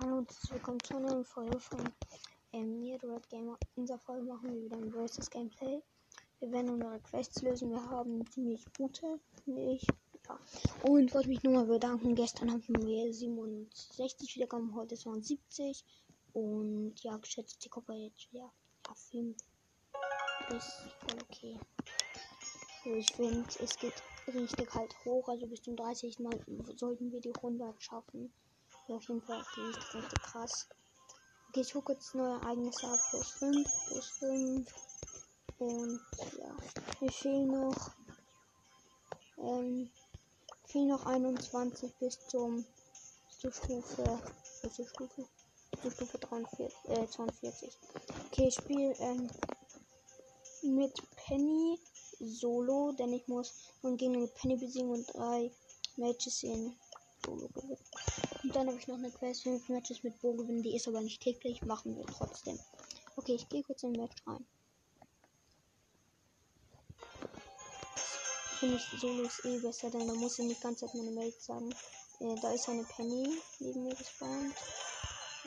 Hallo und willkommen zu einer neuen Folge von ähm, mir, Red Gamer. In dieser Folge machen wir wieder ein Versus Gameplay. Wir werden unsere Quests lösen. Wir haben ziemlich gute, ich. Ja. Und wollte mich nur mal bedanken. Gestern hatten wir 67 Wiedergaben, heute waren 70. Und ja, geschätzt die Gruppe jetzt ja, ja 5 ist okay. Also ich finde, es geht richtig halt hoch. Also bis zum 30. Mal sollten wir die 100 schaffen. Ja, auf jeden Fall richtig, richtig krass. Okay, ich gucke jetzt neue Ereignisse ab. Plus 5, plus 5. Und ja, mir fehlen noch. Ähm, fehlen noch 21 bis zum zur Stufe. Bis zur Stufe. Zur Stufe 43, äh, 42. Okay, ich spiele ähm, mit Penny solo, denn ich muss nun Gegner mit Penny besiegen und drei Matches in Solo gewinnen. Und dann habe ich noch eine Quest 5 Matches mit Bo gewinnen. Die ist aber nicht täglich. Machen wir trotzdem. Okay, ich gehe kurz in den Match rein. Finde ich Solo ist eh besser, denn da muss ich nicht ganz auf meine Welt sagen. Äh, da ist eine Penny neben mir gespawnt.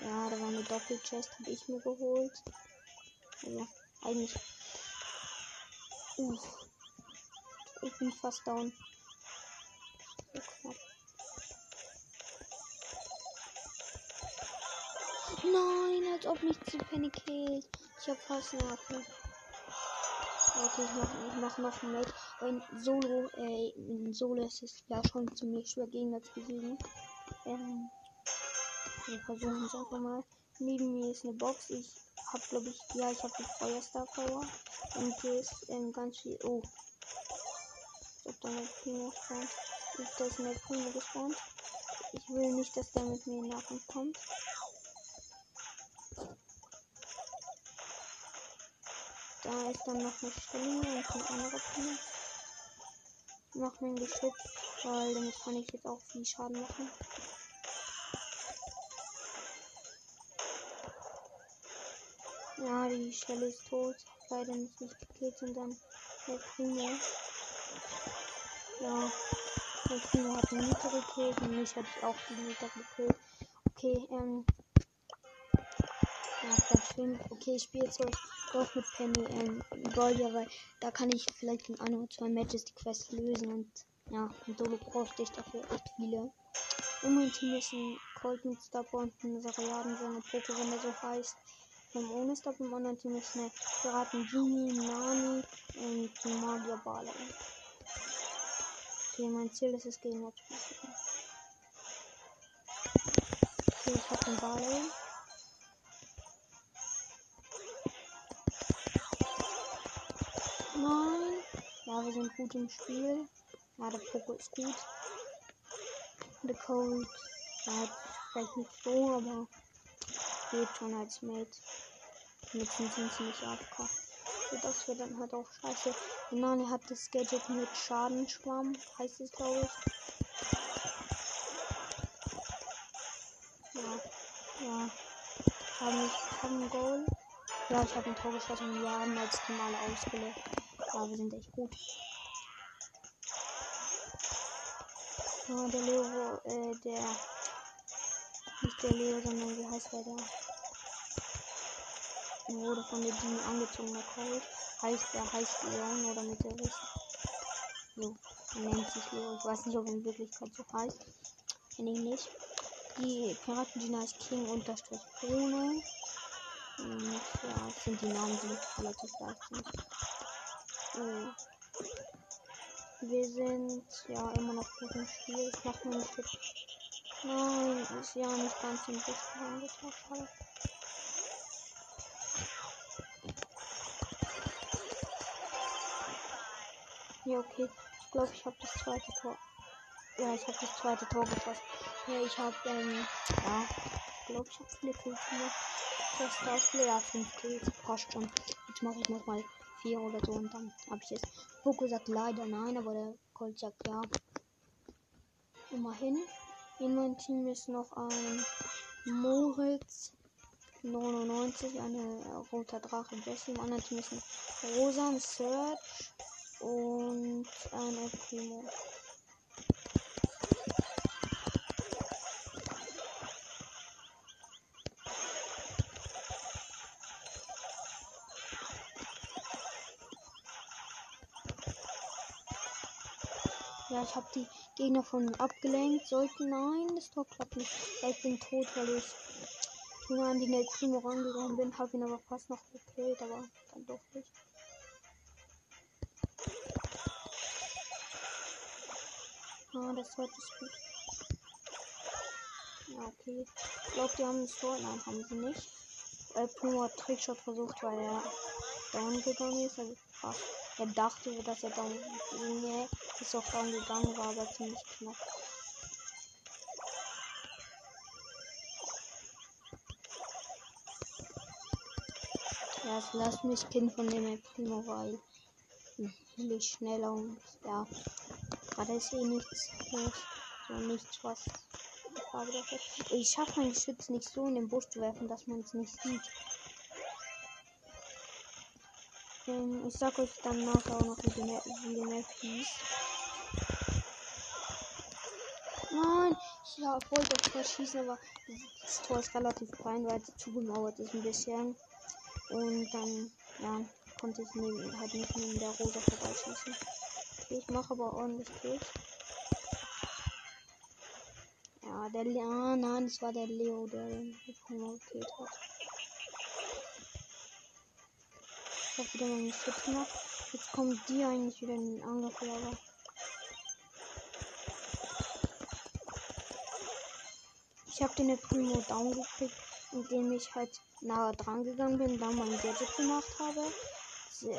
Ja, da war eine Doppelchest, habe ich mir geholt. Also, eigentlich. Uff. Ich bin fast down. Nein, als ob mich zu Penny killt. Ich hab fast Nerven. Okay, ich mach, ich mach noch ein Match. Aber in Solo, äh, in Solo ist es ja schon ziemlich schwer Gegner zu besiegen. Ähm, wir versuchen es einfach mal. Neben mir ist eine Box. Ich hab, glaube ich, ja, ich habe die Feuerstar Power. Und hier ist ähm, ganz viel. Oh. Ich hab da eine Primo gespawnt. Ist eine Primo gespawnt. Ich will nicht, dass der mit mir in Da ist dann noch eine Stelle und eine andere. Ich mach mir ein Geschütz, weil damit kann ich jetzt auch viel Schaden machen. Ja, die Stelle ist tot. Leider nicht, gekillt und dann der Primo. Ja, der Primo hat den Mieter gekillt und mich ich auch den Mieter gekillt. Okay, ähm. Ja, Platz 5. Okay, ich spiele jetzt doch mit Penny ähm, Goldia, weil da kann ich vielleicht in ein oder zwei Matches die Quest lösen und ja, in Solo brauchte ich dafür echt viele. In meinem Team ist ein Colt mit Stopper und ein Sariadensänger Poco, wenn er so heißt. Im ohne Stop im anderen Team ist eine Piraten Genie, Nani und ein Magier Bala. Okay, mein Ziel ist es, zu besiegen. Okay, ich hab den Bala. Ja, wir sind gut im Spiel. Ja, der Poco ist gut. Der Cold. Ja, vielleicht nicht so, aber geht schon als Mate. Mit sind sie ziemlich AFK. Das wird dann halt auch scheiße. Nani hat das Gadget mit Schadenschwamm, heißt es glaube ich. Ja, ja. Haben ich haben Goal. Ja, ich habe ein Tor geschossen und wir haben als Mal ausgelöst. Ja, wir sind echt gut. Ja, der Leo, äh, der. Nicht der Leo, sondern wie heißt der da? Wurde von der Dini angezogen, der Cold. Heißt, der heißt Leon oder mit der Wissen. So, er nennt sich Leo. Ich weiß nicht, ob er in Wirklichkeit so heißt. Kenne ihn nicht. Die Piratendiener ist King unterstrich Bruno. Und ja, sind die Namen, die relativ gleich sind. Oh. Wir sind ja immer noch gut im Spiel. Ich mach mir nicht mit. Nein, ist ja nicht ganz im Busch angetan. Schade. Ja, okay. Ich glaube, ich habe das zweite Tor. Ja, ich habe das zweite Tor geschossen. Ja, ich habe, ähm, ja, ich glaube, ich habe Kills gemacht. Das Ausspiel, ja, 5 Kills, passt schon. Jetzt mache ich nochmal 4 oder so und dann habe ich es. Poco sagt leider nein, aber der Colt sagt ja. Immerhin. In meinem Team ist noch ein Moritz 99, eine roter Drache Jessie. Im anderen Team ist ein Rosa, ein Search und ein Primo. Ja, ich habe die Gegner von mir abgelenkt. Sollten nein, das Tor klappt nicht. Ich bin tot, weil ich nur an die Net Primo rangegangen bin. Habe ihn aber fast noch gekillt, aber dann doch nicht. Ah, das Tor ist gut. Ja, okay. Ich glaube, die haben das Tor. Nein, haben sie nicht. Weil Primo hat Trickshot versucht, weil er down gegangen ist. Also fast. Er dachte, dass er down. Nee, ist auch down gegangen, war aber ziemlich knapp. Ja, es lasst mich Kind von dem Primo, weil will ich schneller und ja, gerade ist eh nichts los. So nichts, was. Ich schaffe mein Geschütz nicht so in den Busch zu werfen, dass man es nicht sieht. Ähm, ich sag euch dann nachher auch noch, wie die Map, wie hieß. Nein, ich ja, wollte auf Tor schießen, aber das Tor ist relativ klein, weil es zugemauert ist ein bisschen. Und dann, ja, konnte ich neben, halt nicht neben der Rosa vorbeischießen. Ich mache aber ordentlich Kills. Ja, der Le ah, nein, das war der Leo, der den gekillt hat. Ich hab wieder meinen Schutz gemacht. Jetzt kommen die eigentlich wieder in den Angriff, aber. Ich habe den Primo down gekriegt, indem ich halt nahe dran gegangen bin, dann mein Gadget gemacht habe.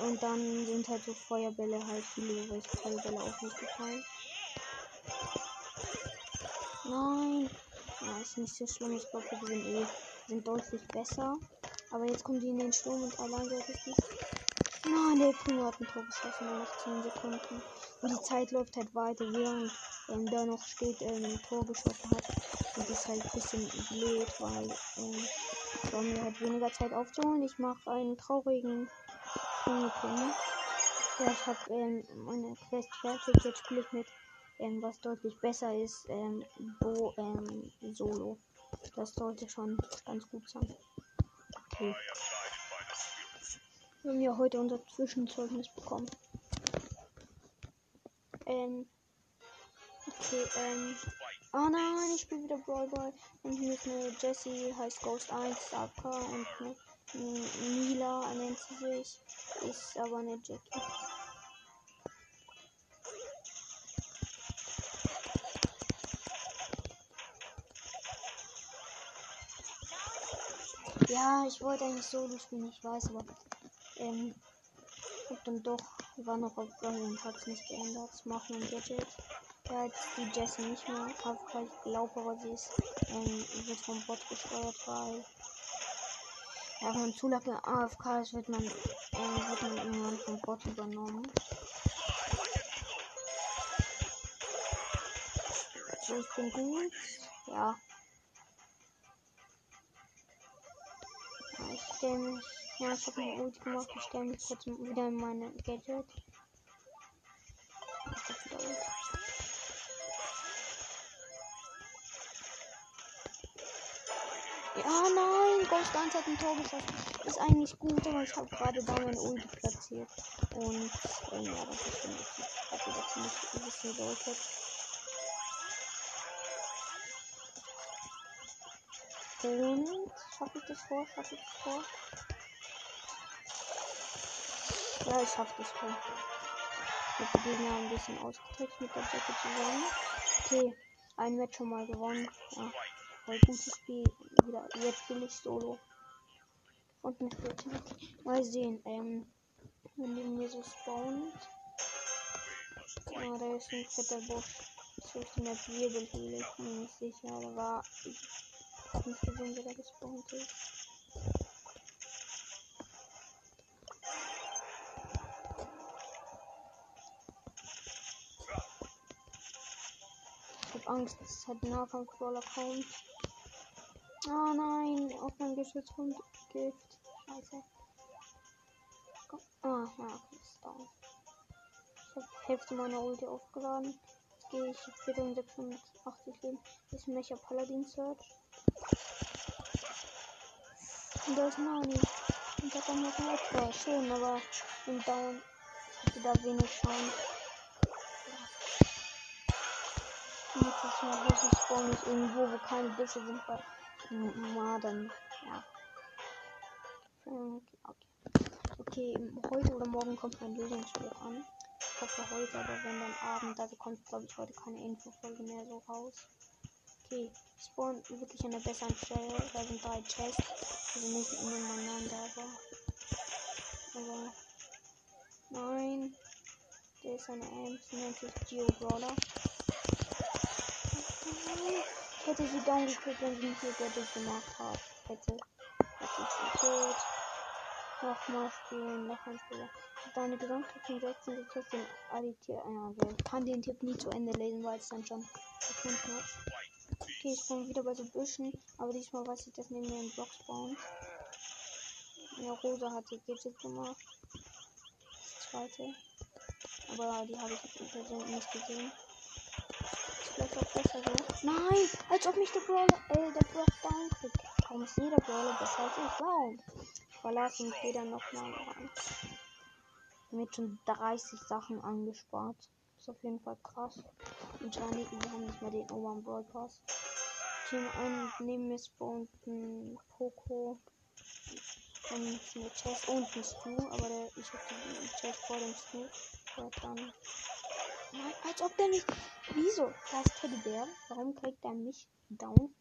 Und dann sind halt so Feuerbälle halt viele welche Feuerbälle auf mich gefallen. Nein. Ja, ist nicht so schlimm. Ich glaube, wir sind eh sind deutlich besser. Aber jetzt kommen die in den Sturm und es nicht. Nein, der Primo hat ein Tor geschossen, noch 10 Sekunden. Und die Zeit läuft halt weiter, während ähm, da noch steht, ähm, ein Tor geschossen hat. Und das ist halt ein bisschen blöd, weil ähm, mir halt weniger Zeit aufzuholen. Ich mache einen traurigen Königin. Ja, ich habe ähm, meine Quest fertig. Jetzt spiele ich mit ähm, was deutlich besser ist, ähm, Bo ähm, Solo. Das sollte schon ganz gut sein. Okay. Wir haben ja heute unser Zwischenzeugnis bekommen. Ähm. Okay, ähm. Oh nein, ich spiele wieder Brawl Ball. Und hier ist eine Jessie, heißt Ghost 1, Sapka und eine Mila nennt sie sich. Ist aber eine Jackie. Ja, ich wollte eigentlich Solo spielen, ich weiß, aber ähm, hab dann doch, war noch auf und hab's nicht geändert. Das macht mein Gadget. Ja, jetzt die Jessie nicht mehr. AFK, ich glaube aber sie ist, ähm, wird vom Bot gesteuert, weil ja, wenn man zu lange AFK ist, wird man, äh, wird man irgendwann vom Bot übernommen. So, ich bin gut. Ja. Ich stelle mich. Ja, ich habe eine Ult gemacht. Ich stelle mich kurz wieder in meine Gadget. Ja, nein, Ghost 1 hat ein Tor geschossen. Ist eigentlich gut, aber ich habe gerade da mein Ulti platziert. Und ähm, ja, das ist schon wichtig. Ich habe wieder ziemlich ein bisschen Und schaffe ich das vor? Schaffe ich das vor? Ja, ich schaffe das vor. Ich habe die Gegner ein bisschen ausgetrickst mit der Decke zusammen. Okay, ein Match schon mal gewonnen. Ja, voll gutes Spiel. Wieder, jetzt spiele ich Solo. Und mit Creativity. Mal sehen, ähm, wenn die mir so spawnt. Ja, da ist ein fetter Busch. Zwischen der Wirbelhöhle. Ich bin mir nicht sicher. Da war. Ich hab nicht gesehen, wer gespawnt. Ich hab Angst, dass es halt ein Nahkampf-Crawler kommt. Oh nein, auf mein Geschütz kommt Gift. Scheiße. Komm. Ah, ja, okay, ist down. Ich hab Hälfte meiner Ulti aufgeladen. Jetzt gehe ich wieder um 680 Leben. Das ist Mecha Paladin Search. Und da ist Nani. Und da kommt noch ein Opfer. Schon, aber im Down hatte da wenig Chance. Nächstes Mal hoffe ich spawn ich irgendwo, wo keine Büsche sind, weil na, dann, ja. Okay, okay. okay, heute oder morgen kommt mein Lösungsspruch an. Ich hoffe heute, aber wenn dann Abend, also kommt glaube ich heute keine Infofolge mehr so raus. Okay, spawn wirklich an der besseren Stelle. Da sind drei Chests. Also nicht nebeneinander, aber. Aber. Nein. Der ist eine Ames, nennt sich Geo Brawler. Ich hätte sie down gekriegt, wenn sie nicht ihr Gadget gemacht hat. Hätte. Ist sie tot. Nochmal spielen, noch ein Spieler. Deine Gesamtkosten sich trotzdem additiert. Ja, okay. Ich kann den Tipp nie zu Ende lesen, weil es dann schon gefunden hat. Okay, ich bin wieder bei so Büschen, aber diesmal weiß ich, dass neben mir ein Block spawnt. Ja, Rosa hat die Gadget gemacht. Das zweite. Aber die habe ich persönlich nicht gesehen. Ist vielleicht auch besser so. Nein! Als ob mich der Brawler, äh, der Block down kriegt. Warum ist jeder Brawler besser als ich? Warum? Ich verlasse mich wieder nochmal ran. Mit schon 30 Sachen angespart. Ist auf jeden Fall krass. Und Johnny, wir haben nicht mehr den Oberen Brawl. Team 1 neben mir spawnt ein Poco und eine Chest und ein Stu, aber der, ich hab die Chest vor dem Stu. Und dann. Nein, als ob der nicht. Wieso? Da ist Teddybär. Warum kriegt er mich down?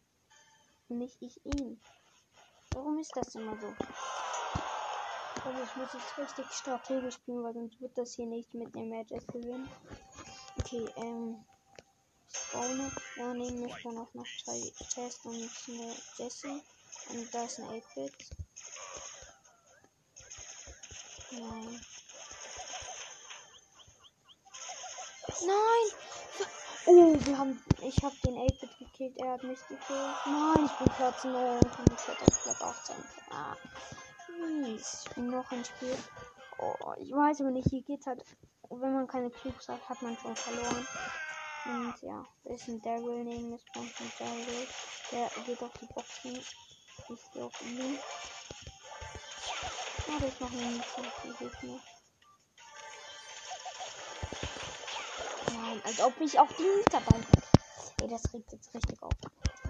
Und nicht ich ihn. Warum ist das immer so? Also ich muss jetzt richtig strategisch spielen, weil sonst wird das hier nicht mit dem Matches gewinnen. Okay, ähm. Spawne. Ja, neben mir spawn auch noch zwei Chests und eine Jessie. Und da ist ein 8-Bit. Nein. Nein! Oh, wir haben. Ich habe den 8-Bit gekillt, er hat mich gekillt. Nein, ich bin Platz 9 und ich hätte auf Platz 18. Ah. Ich bin noch ein Spiel. Oh, ich weiß aber nicht, hier geht halt. Wenn man keine Cubes hat, hat man schon verloren. Und ja, da ist ein Daryl neben mir, spawnt ein Daryl. Der geht auf die Boxen. Ich gehe auf ihn. Ah, da ist noch ein Gegner. Nein, als ob mich auch die dabei hat. Ey, das regt jetzt richtig auf.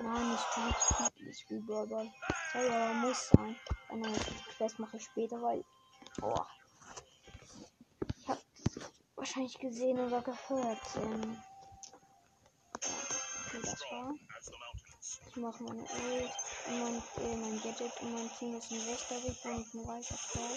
Nein, ich spiele ich spiel Burger. Soll ja muss sein. Oh nein, die Quest mache ich später, weil. Boah. Ich habe wahrscheinlich gesehen oder gehört. Ähm, ja, das war. Ich mache meine Ult und mein, äh, mein Gadget und mein Team ist ein Wächterweg und ein weißer Frau.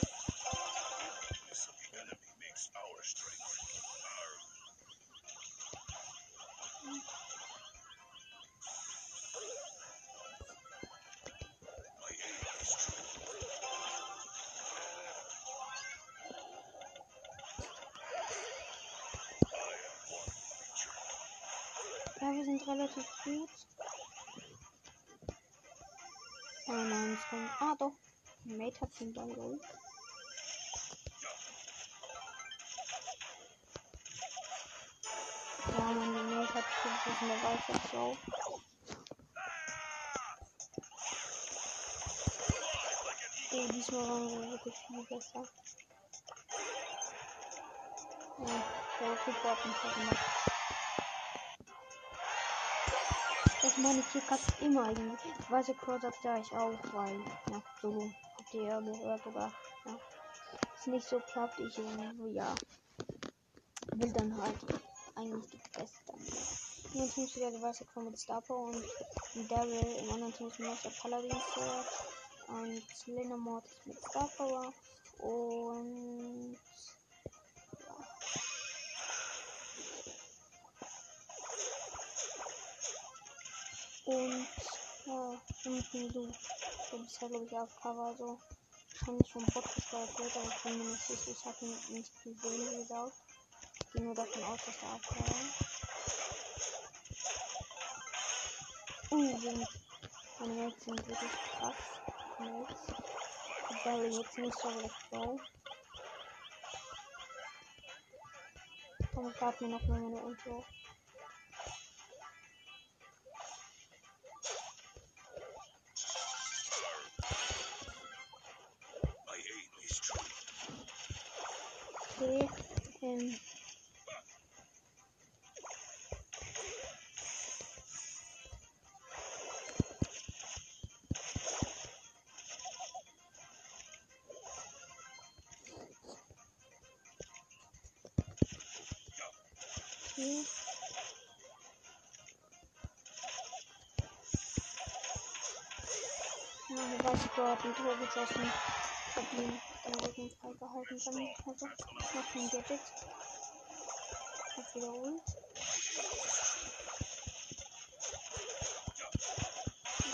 Ja, wir sind relativ gut. Oh nein, es kommt. Ah, doch. Mate hat den Ball, glaube Ja, mein Mate hat sich in der Weiße Show. Oh, diesmal waren wir wirklich viel besser. Ja, der Cooper hat mich gemacht. Das meine ich hier gerade immer eigentlich. Ich weiß, der Crow sagt ja ich auch, weil, ja, so habt ihr ja es nicht so klappt, ich, äh, ja, will dann halt eigentlich die Beste. In einem Team ist wieder der weiße Crow mit Star Power und Daryl, im anderen Team ist noch der Paladin Sword und Slender Mortis mit Star Power und Und ja, irgendwie so. So bisher glaube ich AFK war so. Wahrscheinlich vom Bot gesteuert wird, aber ich bin mir nicht sicher. Ich habe ihn nicht gesehen, wie gesagt. Ich gehe nur davon aus, dass er war. Uh, sind meine Mates sind wirklich krass. Mates. Ich glaube jetzt nicht so recht low. Und ich lade mir noch mal meine Ulti. Ähm. Okay. Ja, wobei ich glaube, ein Tor geschossen. Verblieben den Rücken freigehalten. Dann also, macht ein Gadget. Hat wieder Ult.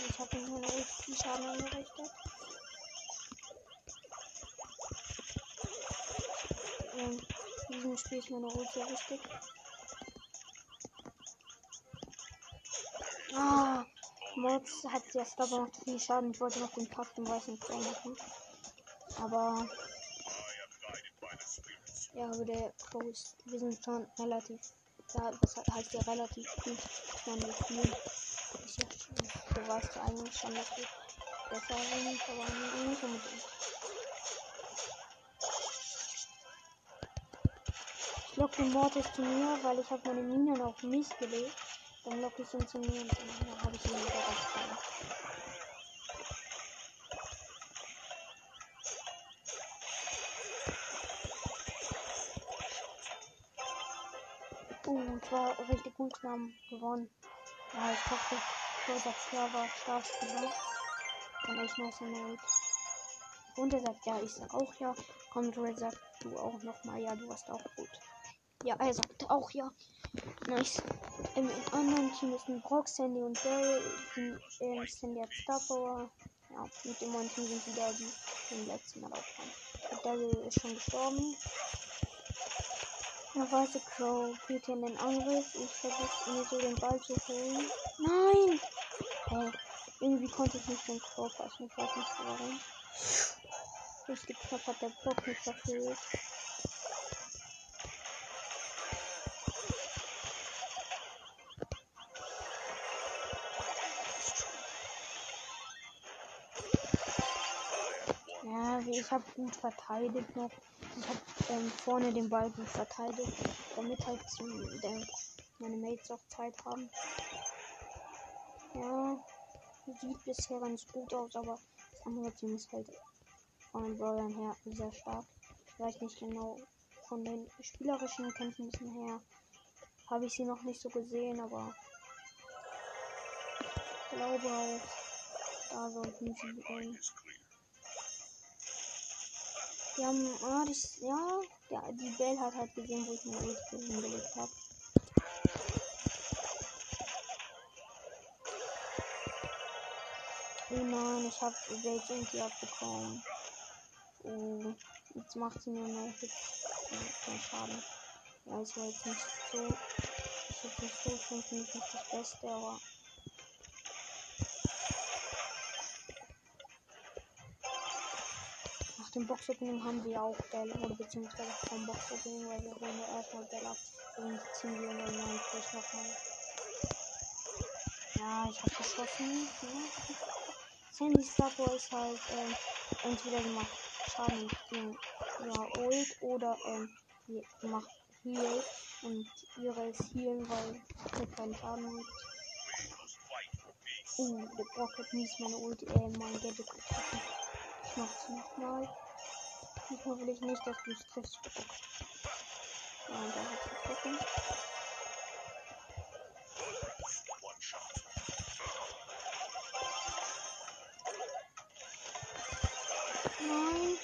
Ich habe ihm Ult viel Schaden angerichtet. Ähm, in diesem Spiel ist meine Ult sehr wichtig. Ah, Mods hat jetzt aber noch viel Schaden. Ich wollte noch den im weißen Pro machen. Aber. Ja, aber der Pro ist. Wir sind schon relativ. Ja, das heißt ja relativ gut. Wir spielen. Ich, du weißt ja eigentlich schon, dass wir besser sind, aber nicht unbedingt. Ich locke den Mortis zu mir, weil ich habe meine Minen auf mich gelegt. Dann locke ich ihn zu mir und dann habe ich ihn wieder war richtig gut, wir haben gewonnen. Ja, ich hoffe, Rosa Klar war Startspieler. Dann echt nice Mate. Und er sagt ja, ich sag auch ja. Kommt Red sagt du auch nochmal, ja, du warst auch gut. Ja, er sagt auch ja. Nice. Im anderen Team ist ein Brock, Sandy und Daryl. Die ähm, sind jetzt Star. Ja, mit dem neuen Team sind wieder die im letzten Mal aufgekommen. Daryl ist schon gestorben. Der weiße Crow geht in den Angriff. Ich versuche mir so den Ball zu holen. Nein! Hey, irgendwie konnte ich nicht den Crow fassen. Ich weiß nicht warum. Richtig knapp hat der Brock nicht verfehlt. Ja, ich habe gut verteidigt noch. Ich habe ähm, vorne den Ball gut verteidigt, damit halt zum, der, meine Mates auch Zeit haben. Ja, sieht bisher ganz gut aus, aber das andere Team ist halt von den Brawlern her sehr stark. Ich weiß nicht genau von den spielerischen Kenntnissen her habe ich sie noch nicht so gesehen, aber ich glaube auch, da sollten sie ähm, die haben, ah, das, ja, ja, die Bell hat halt gesehen, wo ich meine Ulti hingelegt habe. Oh nein, ich habe Welt irgendwie abbekommen. Oh, jetzt macht sie mir noch jetzt keinen Schaden. Ja, es war jetzt nicht so. Ich habe nicht so finde ich nicht das Beste, aber nach dem Box-Opening haben wir auch Bell oder beziehungsweise vom Box-Opening, weil wir holen erstmal Bell ab und ziehen wir in den neuen Push nochmal. Ja, ich habe geschossen. Ja. Sandy Starboy ist halt ähm, entweder gemacht Schaden gegen ja, Ult oder ähm, macht Heal und ihre ist Heal, weil er keinen Schaden macht. Uh, der Brock hat mies meine Ult, äh, mein Gadget getroffen. Ich mach's nochmal. Diesmal will ich nicht, dass du es triffst. Und da hat sie getroffen. Nein.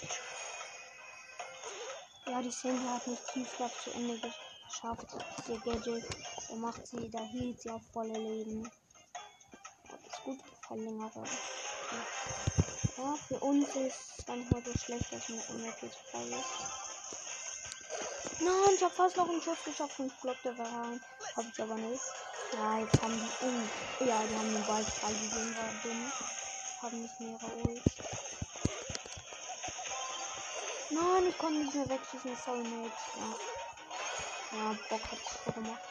Ja, die Sandy hat nicht Tiefschlag zu Ende geschafft. Ihr Gadget. Er macht sie, da hielt sie auf volle Leben. Das ist gut. Verlängere. Ja. Ja, für uns ist es manchmal so schlecht, dass man unnötig frei ist. Nein, ich habe fast noch einen Schuss geschafft und blockte rein. Hab ich aber nicht. Ja, jetzt haben die. Oh, ja, die haben den Ball freigegeben, war dumm. Haben nicht mehrere Ults. Nein, ich konnte nicht mehr wegschießen. Soulmates. Ja. Ja, Bock hat es gemacht.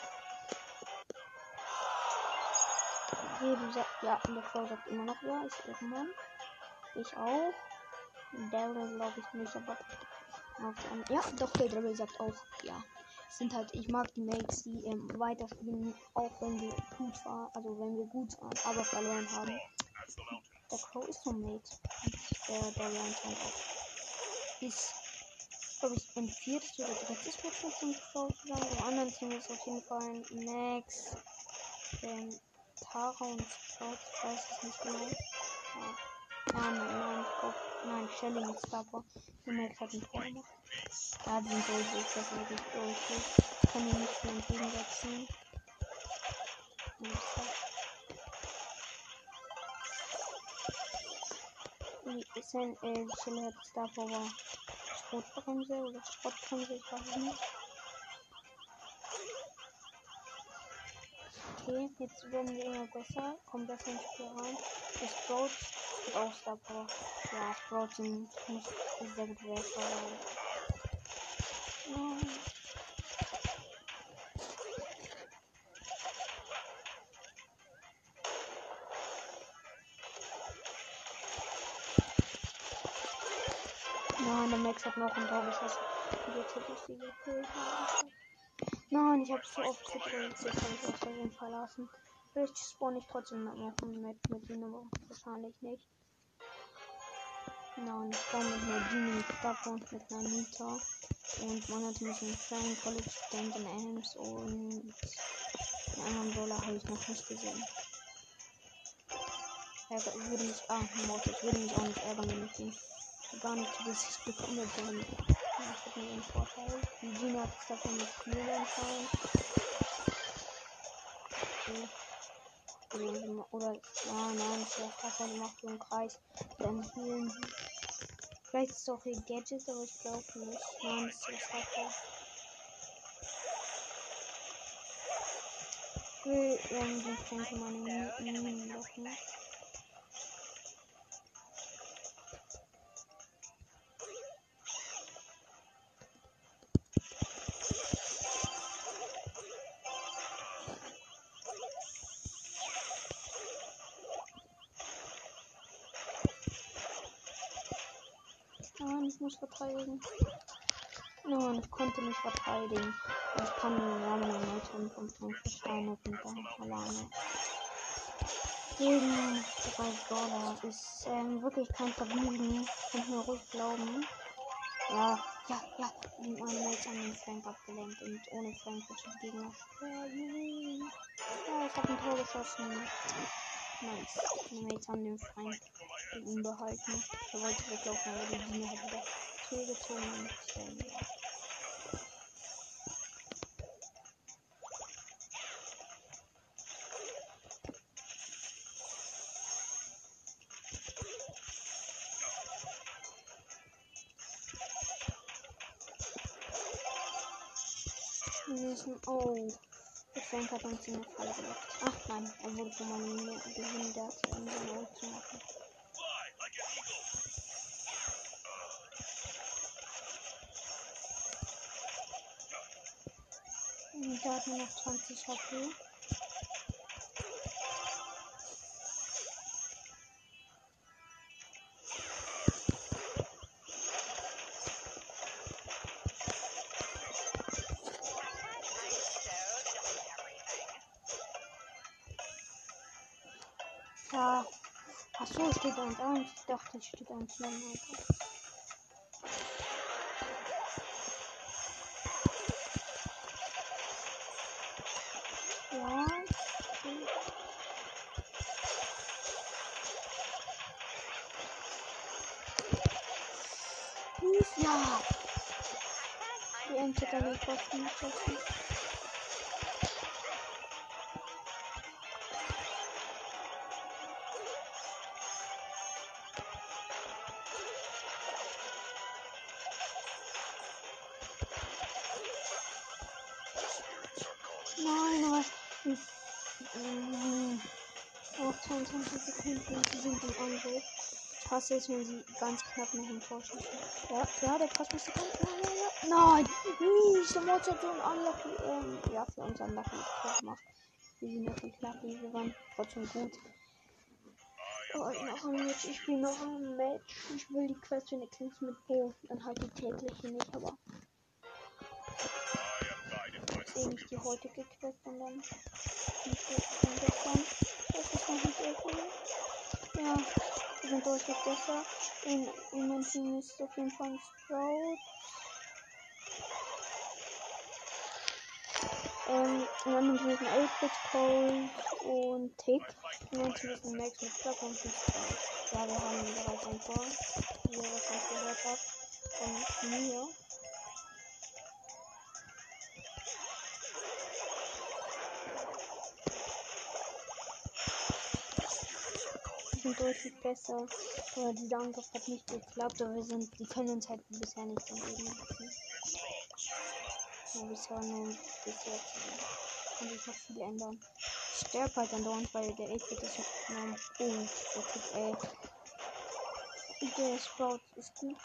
Du sagst, ja, und der Crow sagt immer noch ja, ist irgendwann. Ich auch. Daryl glaube ich nicht, aber auf ja, doch, der Daryl sagt auch ja. Sind halt, ich mag die Mates, die ähm, weiterspielen, auch wenn wir gut waren, also wenn wir gut waren, aber verloren haben. Der Crow ist so ein Mate. Der Daryl anscheinend auch ist. glaube ich, ein viertes oder drittes Match mit dem Sprout zusammen. Im anderen Team ist auf jeden Fall Max, ähm, Tara und Sprout. Ich weiß es nicht genau. Ja. მან მან მან შელი მიცდაბა იმერთან მდგომა ადვინ დაიძულეს რიგტოში ქანიმისთან დინგაცინ ისენ შეიძლება დაბოვა ოთხმზე ოთხმზე გავიდნენ ერთი ძველი მოგესა კომბასენში გავან ეს პროც ich auch Star Power. Ja, sind nicht sehr gut Werfer. Nein. Nein, der Max hat noch ein Tor geschossen. Und jetzt hätte ich sie gekillt. Nein, ich habe so oft gedrückt. Jetzt habe ich aus Versehen verlassen. Vielleicht spawn ich trotzdem noch mit aber wahrscheinlich nicht. Nein, ich spawn mit Nadine, mit Stapper und mit Nanita. Und man hat mich in Flying College Stand in Ames und den anderen Dollar habe ich noch nicht gesehen. Ärger, ich würde mich, ah, Mord, ich würde mich auch nicht ärgern, wenn ich ihn gar nicht zu Gesicht bekomme, denn ich habe mir einen Vorteil. Die Gina hat es davon mit Spielen anscheinend. Okay. Oder, ja, nein, ich wäre fast eine macht so einen Kreis. Dann sie. Vielleicht ist es auch ihr Gadget, aber ich glaube nicht. Nein, das ist Hacker. Ich will den Frank meine Minen locken. Nein, ich muss verteidigen. Nein, ich konnte nicht verteidigen. Ich kann ja meine Eltern vom Frank versteinert und dann alleine. Gegen drei Dollar ist ähm, wirklich kein Vergnügen. Könnt mir ruhig glauben. Ja, ja, ja. Und meine Mates haben den Frank abgelenkt und ohne Frank wird die Gegner. Ja, ich habe ein Tor geschossen. Nice. Meine Mates haben den Frank ihn behalten. Er wollte weglaufen, aber die Diener hat wieder Tür gezogen und. Wir müssen. Oh. Frank hat uns in gelockt. Ach nein, er wurde von meinem behindert, um seine Ult zu machen. Und der hat nur noch 20 HP. Ja. Achso, steht 1-1. Ich dachte, es steht 1 0 Ja. Mies, ja. Die da die Kosten geschossen. Ich hasse es, wenn sie ganz knapp noch im schießen. Ja, ja, der Pass müsste kommen. Ja, ja, ja. Nein! Mies, der Mod hat so ein Unlucky, ähm, ja, für uns Unlucky gemacht. Wir sind ein knapp, wir waren trotzdem gut. Oh, noch ein Match, ich spiele noch ein Match. Ich will die Quest wenigstens mit Bo. Dann halt die tägliche nicht, aber eben nicht die heutige Quest, sondern die Quest von gestern. Das ist noch nicht erfüllt. Ja, die sind deutlich besser. In, in meinem Team ist auf jeden Fall ein Sprout. Ähm, in meinem Team ist ein Alfred Cole und Tick. In meinem Team ist ein Max mit Plug und ein Sprout. Ja, wir haben bereits ein Tor, wie ihr wahrscheinlich gehört habt, von mir. Sind deutlich besser. Aber dieser Angriff hat nicht geklappt, aber wir sind, die können uns halt bisher nicht entgegen lassen. Ja, bisher nur bis jetzt. Kann sich noch viel ändern. Ich sterbe halt andauernd, weil der 8-Bit ist jetzt mein Oh, der Typ, ey. Der Sprout ist gut.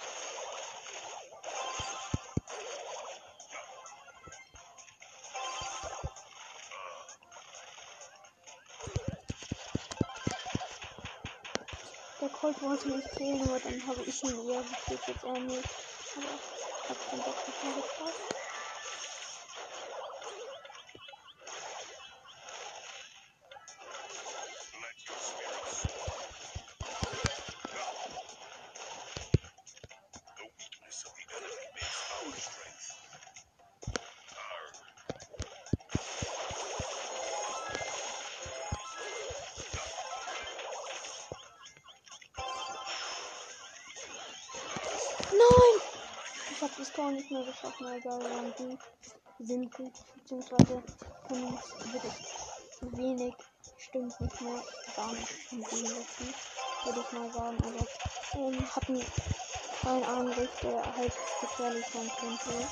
Wollte mich killen, aber dann habe ich ihn gekillt, jetzt er nicht. Aber ich habe doch nicht mehr getroffen. Tor nicht mehr geschaffen, egal, waren die sind gut, beziehungsweise können es wenig, stimmt nicht mehr, gar nicht in dem letzten, würde ich mal sagen, aber ähm, hatten einen Angriff, der halt gefährlich sein könnte.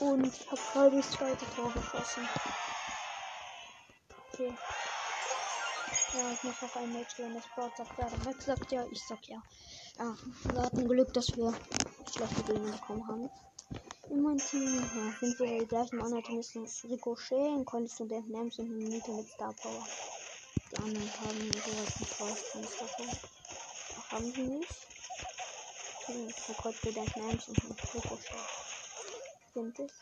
Und ich habe gerade das zweite Tor geschossen. Okay. Ja, ich muss noch ein Match gehen. Das Sport sagt ja, der sagt ja, ich sag ja. Ja, wir hatten Glück, dass wir schlechte Gegner bekommen haben. In meinem Team ja, sind wir die gleichen Anatomen Ricochet, ein Konstant Nams und ein Nita mit Star Power. Die anderen haben sowas nicht raus, keine Star Power. Haben sie nicht. Ein Konstant Nams und Ricochet. Sind es.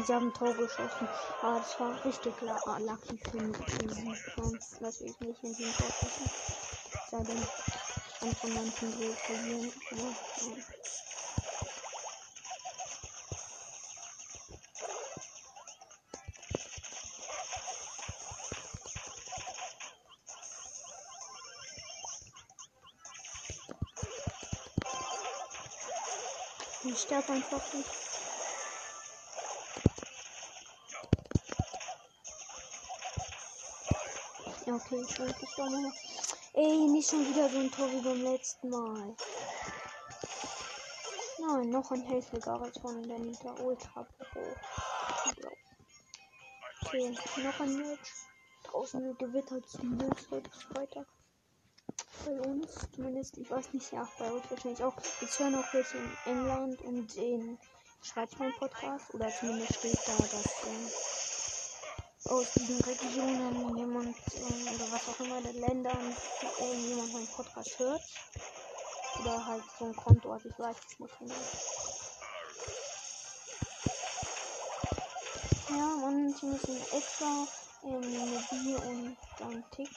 Sie haben ein Tor geschossen. Aber das war richtig ah, lucky für diesen Chance, dass wir nicht in den Tor schießen. Sei denn, kann von manchen so verlieren. Aber, ja. Ich sterbe einfach nicht. Okay, ich bin gestorben. Ey, nicht schon wieder so ein Tor wie beim letzten Mal. Nein, noch ein Helfliger von der Nita Ultra Pro. Okay, noch ein Match. Draußen gewittert zum Bild heute Freitag. Bei uns zumindest, ich weiß nicht, ja, bei uns wahrscheinlich auch. Ich höre noch welche in England und in Schweiz mein Podcast. Oder zumindest steht da, dass. Ähm, aus diesen Regionen jemand äh, oder was auch immer den Ländern äh, jemand meinen Podcast hört. Oder halt so ein Konto, also ich weiß es nicht genau. Ja, manche müssen extra ähm, Mobil und dann Tick.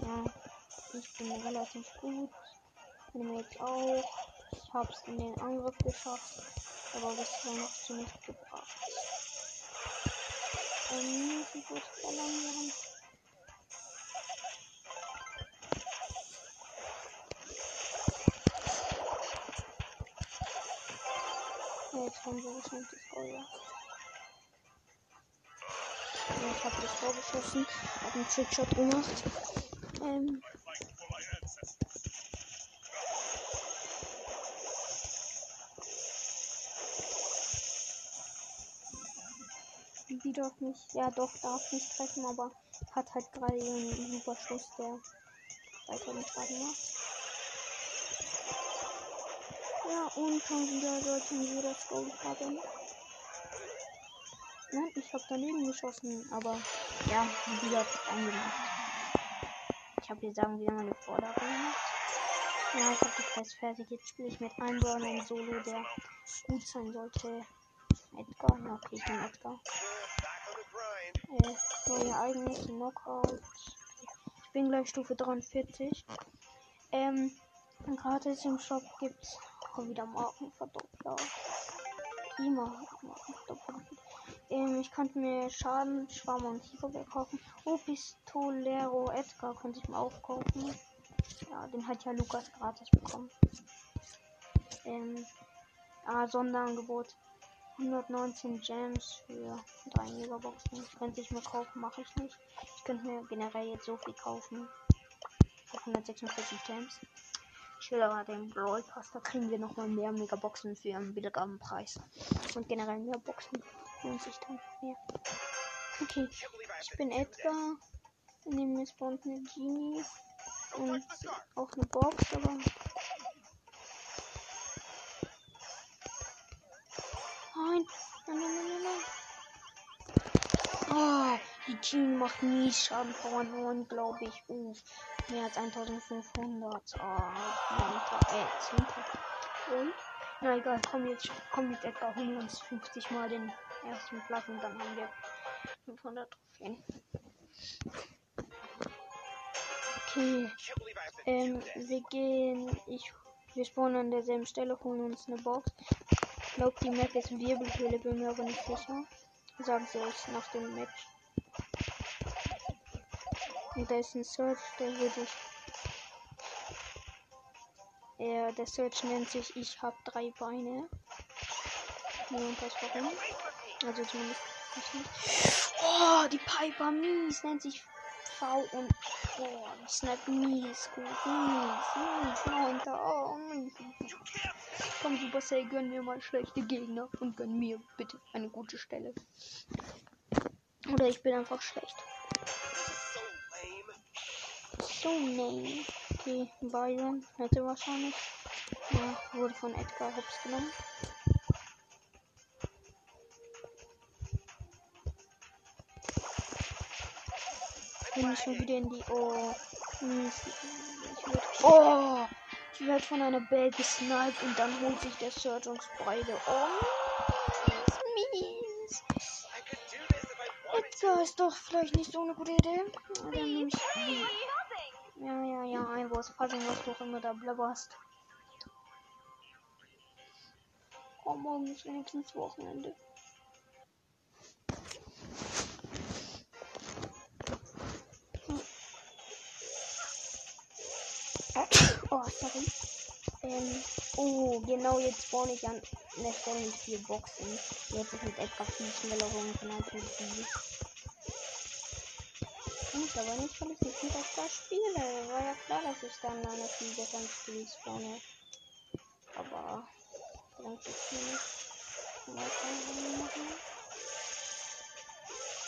Ja, ich bin relativ gut. Bin jetzt auch. Ich hab's in den Angriff geschafft, aber bisher noch ziemlich gebracht. Ähm, ich muss verlangen. Ja, jetzt haben wir wahrscheinlich das Feuer. Ich habe das vorgeschossen, habe einen Trickshot gemacht. Ähm, die darf nicht, ja doch, darf nicht treffen, aber hat halt gerade einen super Schuss, der weiter den Schaden macht. Ja, und schon wieder sollten wir das Gold haben. Nein, ich habe daneben geschossen, aber ja, es eingemacht. Ich habe hier sagen, wie lange eine Forderung gemacht. Ja, ich habe die Quest fertig. Jetzt spiele ich mit einem Brawler in Solo, der gut sein sollte. Edgar, ja, okay, ich bin Edgar. Äh, neue Ereignisse, Knockout. Ich bin gleich Stufe 43. Ähm, gratis im Shop gibt's auch wieder Markenverdoppler. Immer Markenverdoppler. Ähm, ich konnte mir Schaden, Schwarm und Tigerberg kaufen. Oh, Pistolero Edgar konnte ich mir auch kaufen. Ja, den hat ja Lukas gratis bekommen. Ähm, ah, Sonderangebot. 119 Gems für 3 Megaboxen. Könnte ich mir kaufen, mache ich nicht. Ich könnte mir generell jetzt so viel kaufen. 146 Gems. Ich will aber den Brawl Pass, da kriegen wir nochmal mehr Megaboxen für einen billigeren Preis. Und generell mehr Boxen lohnt sich dann mehr. Okay, ich bin Edgar. Neben mir spawnt eine Genie. Und auch eine Box, aber. Nein, nein, nein, nein, nein. Oh, die Genie macht nie Schaden vor 9, glaube ich. Uff, mehr als 1500. Oh, 9. Äh, 10. Und? Na egal, komm jetzt, komm jetzt etwa 150 mal den ersten Platz und dann haben wir 500 Trophäen. Okay. Ähm, wir gehen. Ich. Wir spawnen an derselben Stelle, holen uns eine Box. Die Map ist Wirbelhöhle, bin mir aber nicht sicher. Sagen sie euch nach dem Match. Und da ist ein Search, der würde ich. Äh, der Search nennt sich Ich hab drei Beine. Niemand weiß warum. Also zumindest ich nicht. Oh, die Piper Mies nennt sich V und oh, Snap Mies. Gut, Mies, Mies, neunter. Oh, mies. Komm, Supercell, gönn mir mal schlechte Gegner und gönn mir bitte eine gute Stelle. Oder ich bin einfach schlecht. So lame. Okay, Byron hätte wahrscheinlich. Ja, wurde von Edgar Hobbs genommen. Bin ich schon wieder in die. Oh. Werd, oh! Ich werde von einer Bell gesniped und dann holt sich der Search uns beide. Oh. Mies. Edgar ist doch vielleicht nicht so eine gute Idee. Dann nehme ich die. Ja, ja, ja, ein was Puzzle, was du auch immer da blabberst. Oh, morgen ist wenigstens Wochenende. Sorry. Ähm, oh, genau jetzt spawn ich an der Stelle mit vier Boxen. Jetzt ist mit etwa viel schneller rumgekommen als mit die. Stimmt aber nicht, weil ich nicht mit Edgar spiele. War ja klar, dass ich dann eine viel besseren Spiel spawne. Aber, jetzt nicht. Mal machen.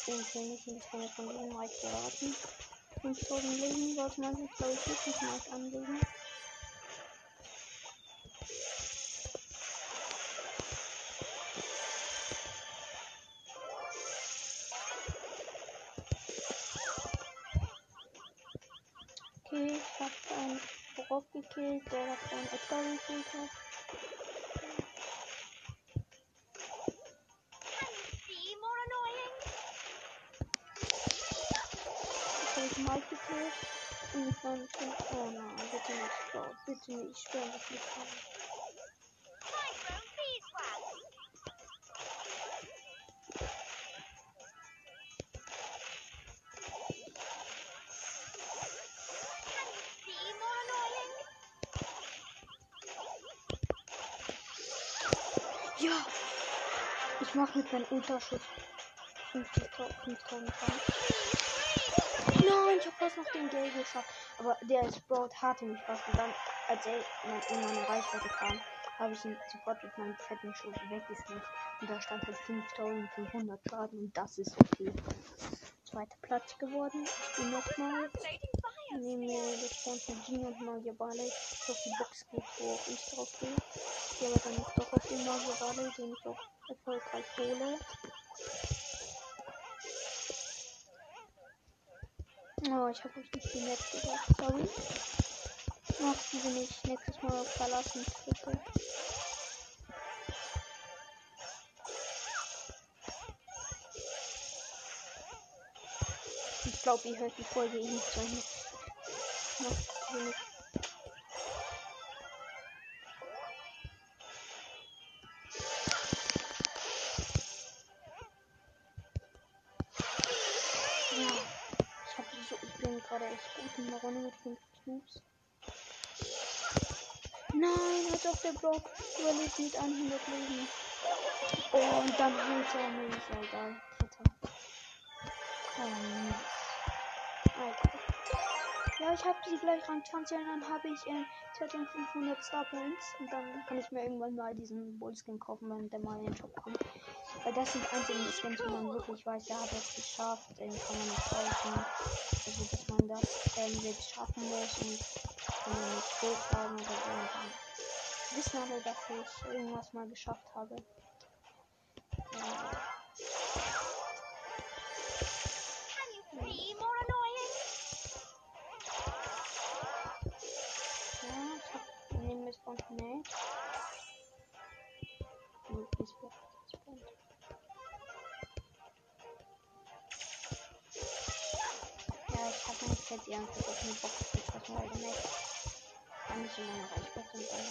Und wenn ich nicht kann ich von diesem Reich geraten. 5000 Leben sollte man sich, glaube ich, wirklich mal anlegen. Gekillt, der davon Edgar gekillt hat. Ich Mike gekillt. Und ich war nicht nein, bitte nicht. Bitte nicht. Ich sterbe nicht. Mache mit meinem Ultraschuss 50.000 Nein, ich habe fast noch den Gale geschafft. Aber der Sprout hatte mich fast. Dann, als er in meine Reichweite kam, habe ich ihn sofort mit meinem fetten Schuss weggesnippt. Und da stand halt 5500 Schaden. Und das ist okay. Zweiter Platz geworden. Ich bin nochmal. Mir das eine Jean und Magier Barley. Ich auf die Box geht, wo auch ich drauf gehe. Gehe aber dann doch auf den Magier Barley, den ich auch erfolgreich hole. Oh, ich habe euch nicht die Netz gesagt. Sorry. Mach diese nicht nächstes Mal verlassen, bitte. Ich glaube, ihr hört die Folge eh nicht Ende. Macht sie nicht. Runde mit 5 Cubes. Nein, hat doch der Block überlebt mit 100 Leben. Oh, und dann holt er mich, ja egal. Alter. Ja, ich habe sie gleich Rang 20 und dann habe ich äh, 2500 Star Points. Und dann kann ich mir irgendwann mal diesen Bullskin kaufen, wenn der mal in den Shop kommt. Weil das sind einzige Skins, wo man wirklich weiß, der hat es geschafft, den kann man nicht kaufen. Man das ähm, wirklich schaffen muss und kann man nicht hochladen oder so. Wissen alle, dass ich irgendwas mal geschafft habe. Ja. Ich hab mir spawnt Nate. Ich jetzt die Antwort auf eine Box geschossen, weil der Nate war nicht in meiner Reichweite und dann.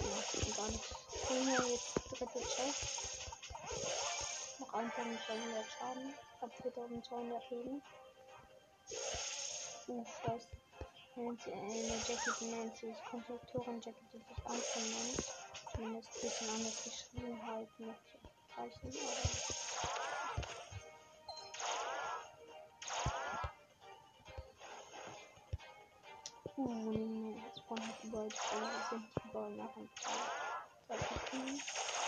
Ja, und gar nichts. Holen wir jetzt dritte Chest. Noch 1200 Schaden. Hab 4200 Leben. Uff, scheiße. Nancy, äh, Jackie, die nennt sich Konstrukteurin Jackie, die sich Anton nennt. Zumindest ein bisschen anders geschrieben halt mit Zeichen, aber. Spawn halt überall Stellen, die sind überall nach dem Teil. Buzz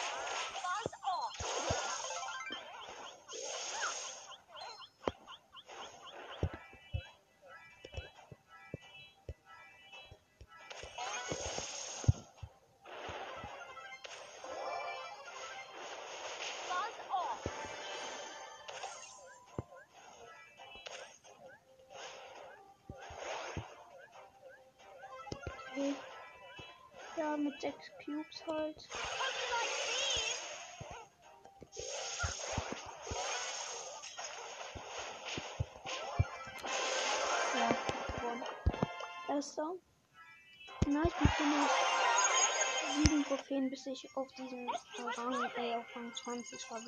Ja, mit sechs Cubes halt. Ja, gewonnen. Erster. Na, ich bin finish. Sieben Trophäen, bis ich auf diesem Rang, äh, auf Rang 20 habe.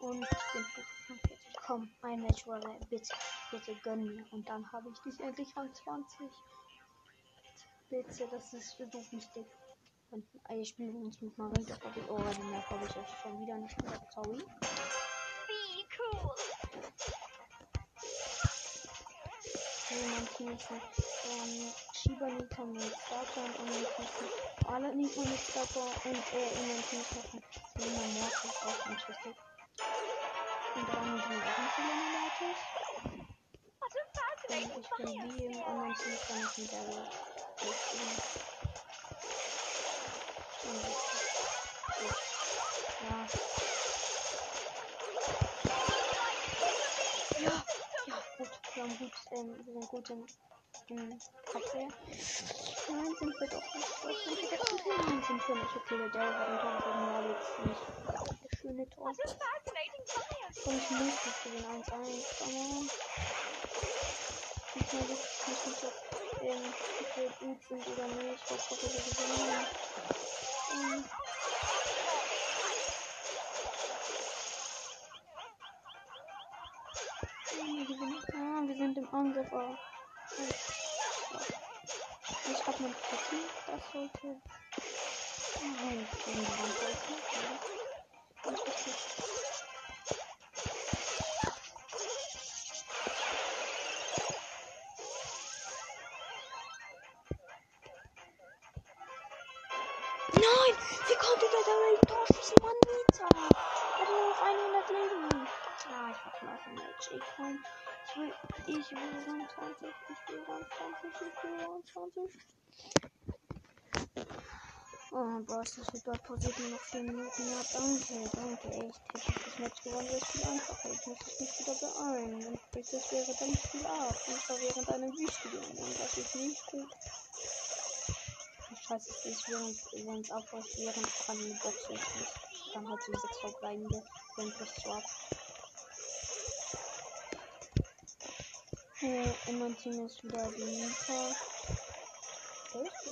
Und bin auf Rang 40. Komm, ein Match, Brother. Bitte, bitte gönn mir. Und dann habe ich dich endlich Rang 20. Bitte, das ist so wichtig. Und ich spiele uns mit habe ich. Oh, die Map habe ich jetzt schon wieder nicht gesagt. Sorry. Be cool. Ist mit ähm, Shibanita mit Starter und anderen Teams mit Alanika mit Starter und äh, in meinem Team ein Selena Mortis auch interested. Und dann sind auch ein Selena Mortis. Und ich bin wie im anderen Team ein Daryl. Ich bin- Und gut. Wir ähm, sind gut im, im Abwehr. Nein, sind wir doch nicht. Doch sind wir doch nicht. Nein, sind wir nicht. Okay, der Daryl hat ein Tor gegen Mal jetzt nicht. Der schöne Tor. Komm, ich muss das gewinnen. 1-1. Come on. Ich weiß nicht, ich nicht, ähm, wir gut sind oder nicht. Ich hoffe, wir gewinnen. Ähm. Ah, wir sind im Angriff. Oh. Ich hab mein Profil. Das sollte. Oh, ich bin ja. 20, ich will Rang 20. Oh, Bros, das wird dort pausiert nur noch 4 Minuten. Ja, danke, danke, echt. Hätte ich das Match gewonnen, wäre es viel einfacher. Ich muss es nicht wieder beeilen. Und das wäre dann viel ab. Und zwar während einer Wüste Und das ist nicht gut. Scheiße, es ist während, wenn es abläuft, während dran eine Box ist. Dann hat sie 6 verbleibende. Wenn plus 2 Äh, in meinem Team ist wieder die Nita.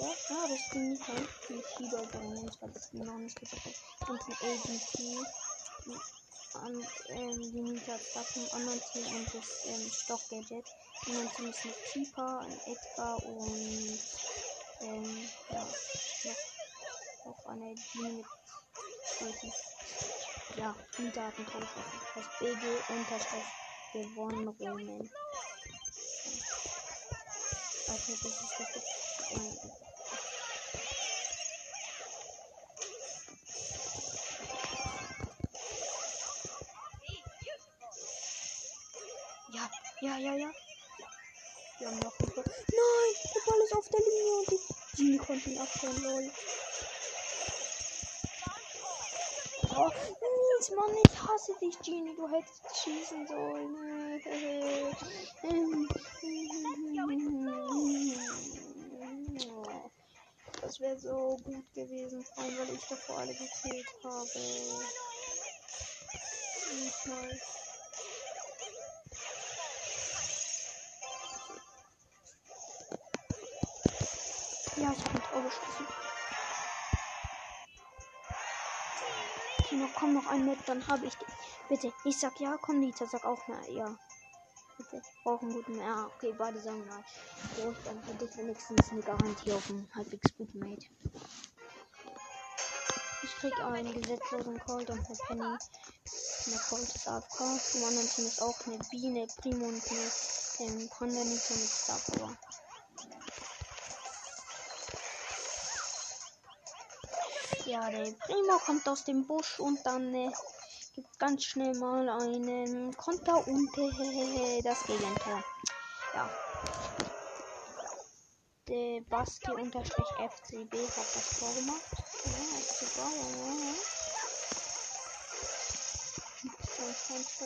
Ja, ja, das ist die Nita. Die Shiba übrigens, weil das noch nicht gesagt. Und ein ADT. Und, ähm, die Nita hat das vom anderen Team und das ähm, Stock-Gadget. Meinem Team ist ein Keeper, ein Edgar und ähm, ja, noch, noch eine Dini mit Ulti. Ja, Nita hat ein Tor geschossen. Das BG Unterstrich gewonnen, Roman. Also das ist das ist, ähm, Ja, ja, ja, ja. Wir haben noch Ball. Nein, der Ball ist auf der Linie und die Genie konnte ihn abhauen, lol. Oh, mies, Mann, ich hasse dich, Genie. Du hättest schießen sollen. Das wäre so gut gewesen, vor allem weil ich davor alle gekillt habe. Nicht mal. Komm noch ein mit, dann habe ich dich. Bitte, ich sag ja, komm, Nita, sag auch mal ja. Bitte, ich brauche einen guten. Ja, okay, beide sagen nein. Gut, dann hätte ich wenigstens eine Garantie auf einen halbwegs guten Mate. Ich krieg einen gesetzlosen Cold und eine Penny. Eine Cold ist AFK. Im anderen Team ist auch eine Biene, Primo und eine ähm, Panda Nita mit Star. Ja, der Primo kommt aus dem Busch und dann äh, gibt ganz schnell mal einen Konter und äh, das Gegentor. Ja. Der Basti unterstrich FCB hat das Tor gemacht. Ja, FCB, ja, ja,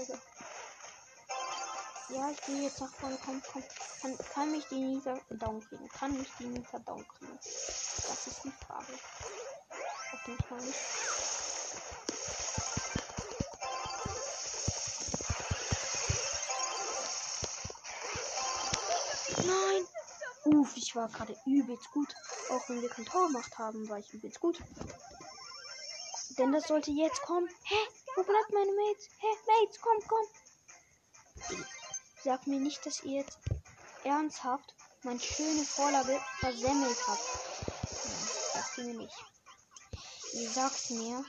ja. Ja, ich gehe jetzt nach vorne. Komm, komm. Kann, kann mich die Nisa down kriegen? Kann mich die Nisa down kriegen? Das ist die Frage. Auf jeden Fall. Nein! Uff, ich war gerade übelst gut. Auch wenn wir kein Tor gemacht haben, war ich übelst gut. Denn das sollte jetzt kommen. Hä? Wo bleibt meine Mates? Hä? Mates, komm, komm. Sag mir nicht, dass ihr jetzt ernsthaft meine schöne Vorlage versemmelt habt. Sagt ihr mir nicht. Sagt mir,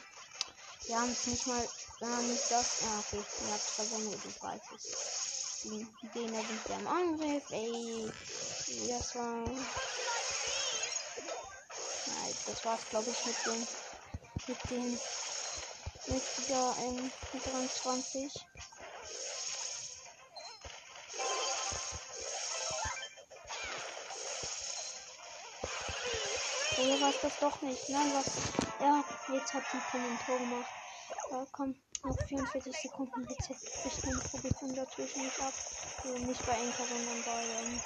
wir haben es nicht mal, nicht das. Ja, okay, ihr habt versemmelt, ich weiß es. Die, den sind wir im Angriff. Ey, das war. Nein, das war's, glaube ich, mit dem. Mit dem. Mit dieser ähm, mit 23. Oder war es das doch nicht? Nein, was? Ja, jetzt hat die Kommentar gemacht. Ja, komm, noch 44 Sekunden bitte. Ich nehme Publikum dazwischen nicht ab. Also nicht bei Enker, sondern bei, ähm,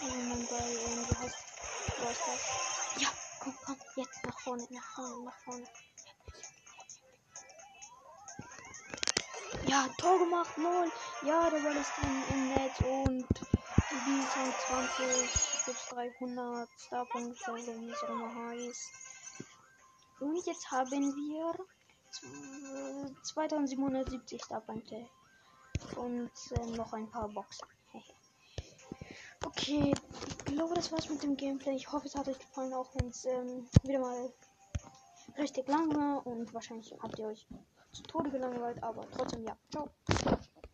sondern bei, ähm, wie heißt was das? Ja, komm, komm, jetzt nach vorne, nach vorne, nach vorne. Ja, Tor gemacht, lol. Ja, der Ball ist drin im Netz und die 20 plus 300 Starpunkte, wie es auch immer heißt. Und jetzt haben wir 2770 Starpunkte. Und äh, noch ein paar Boxen. okay, ich glaube, das war's mit dem Gameplay. Ich hoffe, es hat euch gefallen, auch wenn es ähm, wieder mal richtig lang war. Und wahrscheinlich habt ihr euch zu Tode gelangweilt. Aber trotzdem, ja. Ciao.